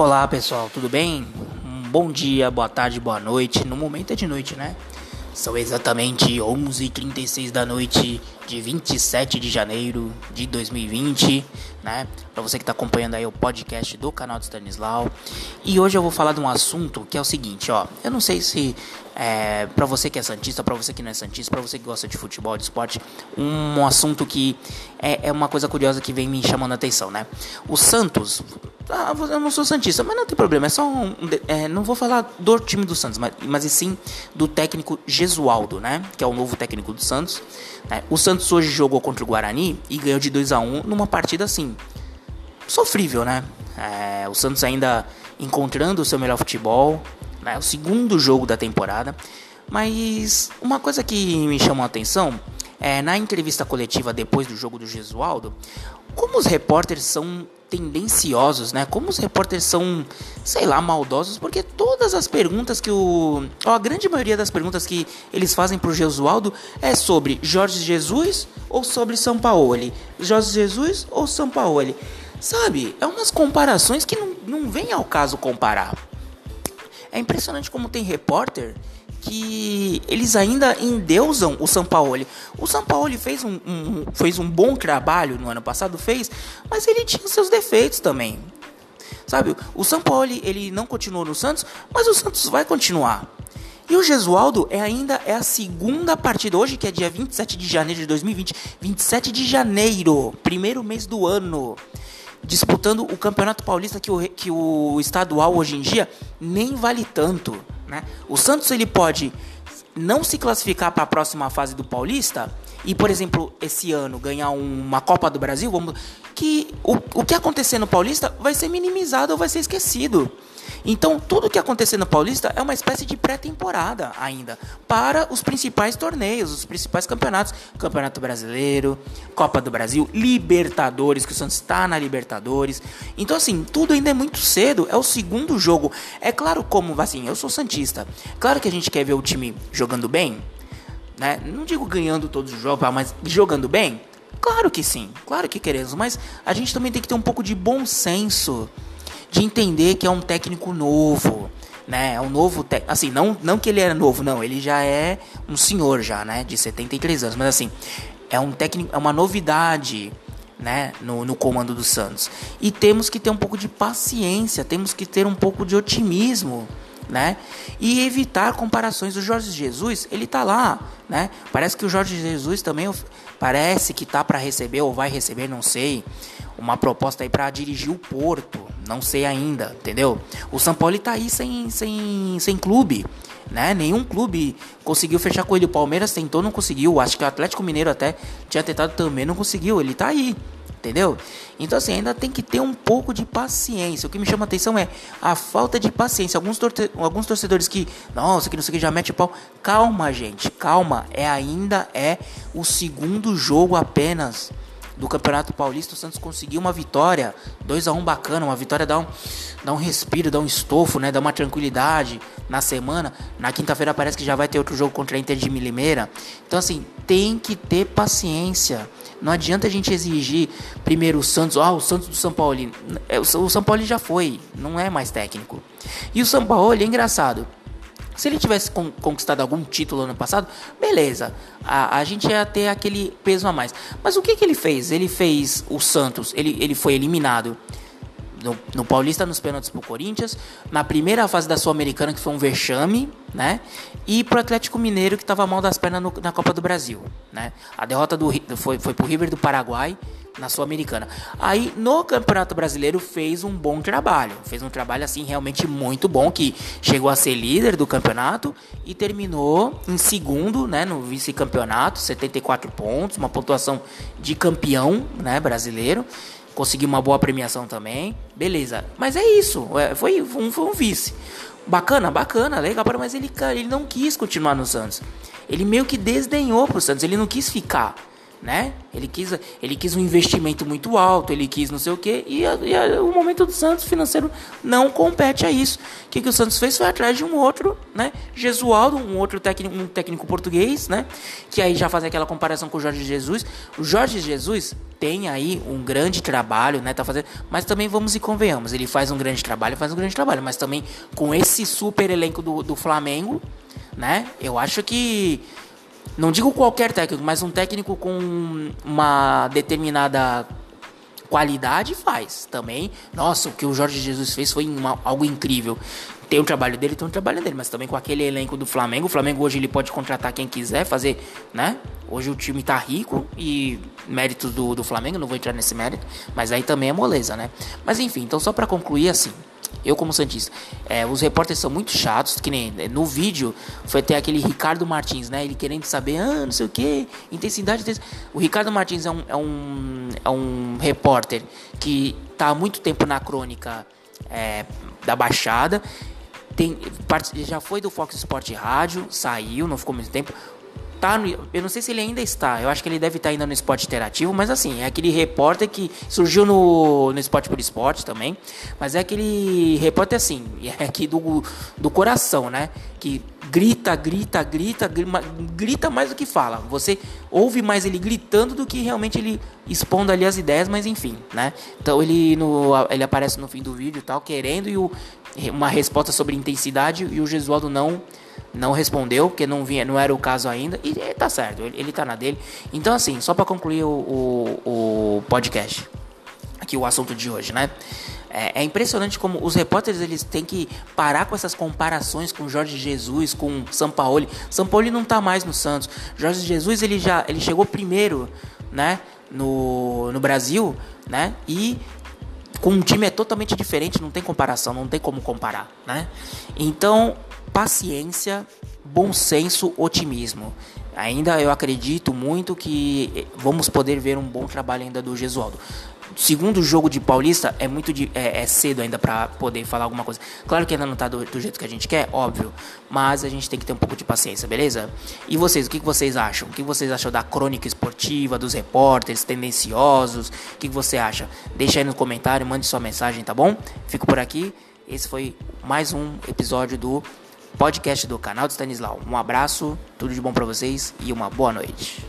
Olá pessoal, tudo bem? Um bom dia, boa tarde, boa noite. No momento é de noite, né? São exatamente 11h36 da noite de 27 de janeiro de 2020, né? Para você que está acompanhando aí o podcast do canal do Stanislau. E hoje eu vou falar de um assunto que é o seguinte, ó. Eu não sei se é, para você que é santista, para você que não é santista, para você que gosta de futebol, de esporte, um assunto que é, é uma coisa curiosa que vem me chamando a atenção, né? O Santos ah, eu não sou Santista, mas não tem problema. É só um. É, não vou falar do time do Santos, mas, mas e sim do técnico Gesualdo, né? Que é o novo técnico do Santos. Né? O Santos hoje jogou contra o Guarani e ganhou de 2 a 1 numa partida assim. Sofrível, né? É, o Santos ainda encontrando o seu melhor futebol. Né? O segundo jogo da temporada. Mas uma coisa que me chamou a atenção é na entrevista coletiva depois do jogo do Gesualdo, como os repórteres são tendenciosos, né? Como os repórteres são, sei lá, maldosos, porque todas as perguntas que o. Ó, a grande maioria das perguntas que eles fazem pro Gesualdo é sobre Jorge Jesus ou sobre São Paulo. Jorge Jesus ou São Paulo. Sabe? É umas comparações que não, não vem ao caso comparar. É impressionante como tem repórter que eles ainda endeusam o Sampaoli. O Sampaoli fez um, um, fez um bom trabalho no ano passado, fez, mas ele tinha seus defeitos também. Sabe, o Sampaoli ele não continuou no Santos, mas o Santos vai continuar. E o Gesualdo é ainda é a segunda partida hoje, que é dia 27 de janeiro de 2020, 27 de janeiro, primeiro mês do ano disputando o Campeonato Paulista que o, que o estadual hoje em dia nem vale tanto. Né? O Santos ele pode não se classificar para a próxima fase do Paulista e, por exemplo, esse ano ganhar uma Copa do Brasil, vamos, que o, o que acontecer no Paulista vai ser minimizado ou vai ser esquecido. Então, tudo que acontecer no Paulista é uma espécie de pré-temporada ainda para os principais torneios, os principais campeonatos: Campeonato Brasileiro, Copa do Brasil, Libertadores, que o Santos está na Libertadores. Então, assim, tudo ainda é muito cedo. É o segundo jogo. É claro, como assim, eu sou Santista. Claro que a gente quer ver o time jogando bem, né? Não digo ganhando todos os jogos, mas jogando bem. Claro que sim, claro que queremos, mas a gente também tem que ter um pouco de bom senso de entender que é um técnico novo, né? É um novo técnico, assim, não não que ele era novo, não, ele já é um senhor já, né, de 73 anos, mas assim, é um técnico, é uma novidade, né, no, no comando do Santos. E temos que ter um pouco de paciência, temos que ter um pouco de otimismo, né? E evitar comparações. O Jorge Jesus, ele tá lá, né? Parece que o Jorge Jesus também parece que tá para receber ou vai receber, não sei, uma proposta aí para dirigir o Porto, não sei ainda, entendeu? O São Paulo está aí sem, sem, sem clube, né? Nenhum clube conseguiu fechar com ele. O Palmeiras tentou, não conseguiu. Acho que o Atlético Mineiro até tinha tentado também, não conseguiu. Ele está aí, entendeu? Então, assim, ainda tem que ter um pouco de paciência. O que me chama a atenção é a falta de paciência. Alguns, torce alguns torcedores que, nossa, que não sei o que, já mete pau. Calma, gente, calma. É ainda é o segundo jogo apenas do Campeonato Paulista, o Santos conseguiu uma vitória, 2 a 1 bacana, uma vitória dá um, dá um respiro, dá um estofo, né, dá uma tranquilidade na semana. Na quinta-feira parece que já vai ter outro jogo contra a Inter de Limeira. Então assim, tem que ter paciência. Não adianta a gente exigir primeiro o Santos, ah, o Santos do São Paulo. É, o São Paulo já foi, não é mais técnico. E o São Paulo é engraçado. Se ele tivesse conquistado algum título ano passado, beleza. A, a gente ia ter aquele peso a mais. Mas o que, que ele fez? Ele fez o Santos, ele, ele foi eliminado no, no, Paulista nos pênaltis pro Corinthians, na primeira fase da Sul-Americana, que foi um vexame, né? E pro Atlético Mineiro, que estava mal das pernas no, na Copa do Brasil, né? A derrota do, foi, foi pro River do Paraguai na Sul-Americana. Aí no Campeonato Brasileiro fez um bom trabalho, fez um trabalho assim realmente muito bom que chegou a ser líder do campeonato e terminou em segundo, né, no vice-campeonato, 74 pontos, uma pontuação de campeão, né, brasileiro. Conseguiu uma boa premiação também. Beleza. Mas é isso, é, foi, um, foi um vice. Bacana, bacana, legal, mas ele, ele não quis continuar no Santos. Ele meio que desdenhou pro Santos, ele não quis ficar né? Ele quis, ele quis um investimento muito alto, ele quis não sei o que, e, e o momento do Santos financeiro não compete a isso. O que, que o Santos fez foi atrás de um outro, né? Jesualdo, um outro técnico, um técnico português, né? Que aí já faz aquela comparação com o Jorge Jesus. O Jorge Jesus tem aí um grande trabalho, né? Tá fazendo, mas também vamos e convenhamos, ele faz um grande trabalho, faz um grande trabalho, mas também com esse super elenco do, do Flamengo, né? Eu acho que não digo qualquer técnico, mas um técnico com uma determinada qualidade faz também. Nossa, o que o Jorge Jesus fez foi uma, algo incrível. Tem o trabalho dele, tem o trabalho dele, mas também com aquele elenco do Flamengo. O Flamengo hoje ele pode contratar quem quiser, fazer, né? Hoje o time tá rico e méritos do, do Flamengo, não vou entrar nesse mérito, mas aí também é moleza, né? Mas enfim, então só para concluir assim, eu como Santista, é, os repórteres são muito chatos, que nem é, no vídeo foi até aquele Ricardo Martins, né? Ele querendo saber, ah, não sei o que, intensidade. O Ricardo Martins é um, é um, é um repórter que tá há muito tempo na crônica é, da Baixada. Tem, já foi do Fox Sport Rádio, saiu, não ficou muito tempo tá no, eu não sei se ele ainda está, eu acho que ele deve estar ainda no esporte interativo, mas assim, é aquele repórter que surgiu no, no esporte por esporte também, mas é aquele repórter assim, é aqui do, do coração, né? Que grita, grita, grita, grita, mais do que fala. Você ouve mais ele gritando do que realmente ele expondo ali as ideias, mas enfim, né? Então ele, no, ele aparece no fim do vídeo tal, querendo e o, uma resposta sobre intensidade e o Gesualdo não não respondeu, porque não, vinha, não era o caso ainda, e tá certo, ele, ele tá na dele. Então, assim, só para concluir o, o, o, podcast, aqui o assunto de hoje, né? É, é, impressionante como os repórteres eles têm que parar com essas comparações com Jorge Jesus, com. São Paulo não tá mais no Santos. Jorge Jesus ele já ele chegou primeiro, né, no, no Brasil, né? E com um time é totalmente diferente, não tem comparação, não tem como comparar, né? Então, paciência, bom senso, otimismo. Ainda eu acredito muito que eh, vamos poder ver um bom trabalho ainda do Gesualdo. Segundo jogo de Paulista é muito de, é, é, cedo ainda para poder falar alguma coisa. Claro que ainda não tá do, do, jeito que a gente quer, óbvio, mas a gente tem que ter um pouco de paciência, beleza? E vocês, o que, vocês acham? O que vocês acham da crônica esportiva, dos repórteres tendenciosos? O que, que você acha? Deixa aí no comentário, mande sua mensagem, tá bom? Fico por aqui. Esse foi mais um episódio do podcast do canal do Stanislau. Um abraço, tudo de bom para vocês e uma boa noite.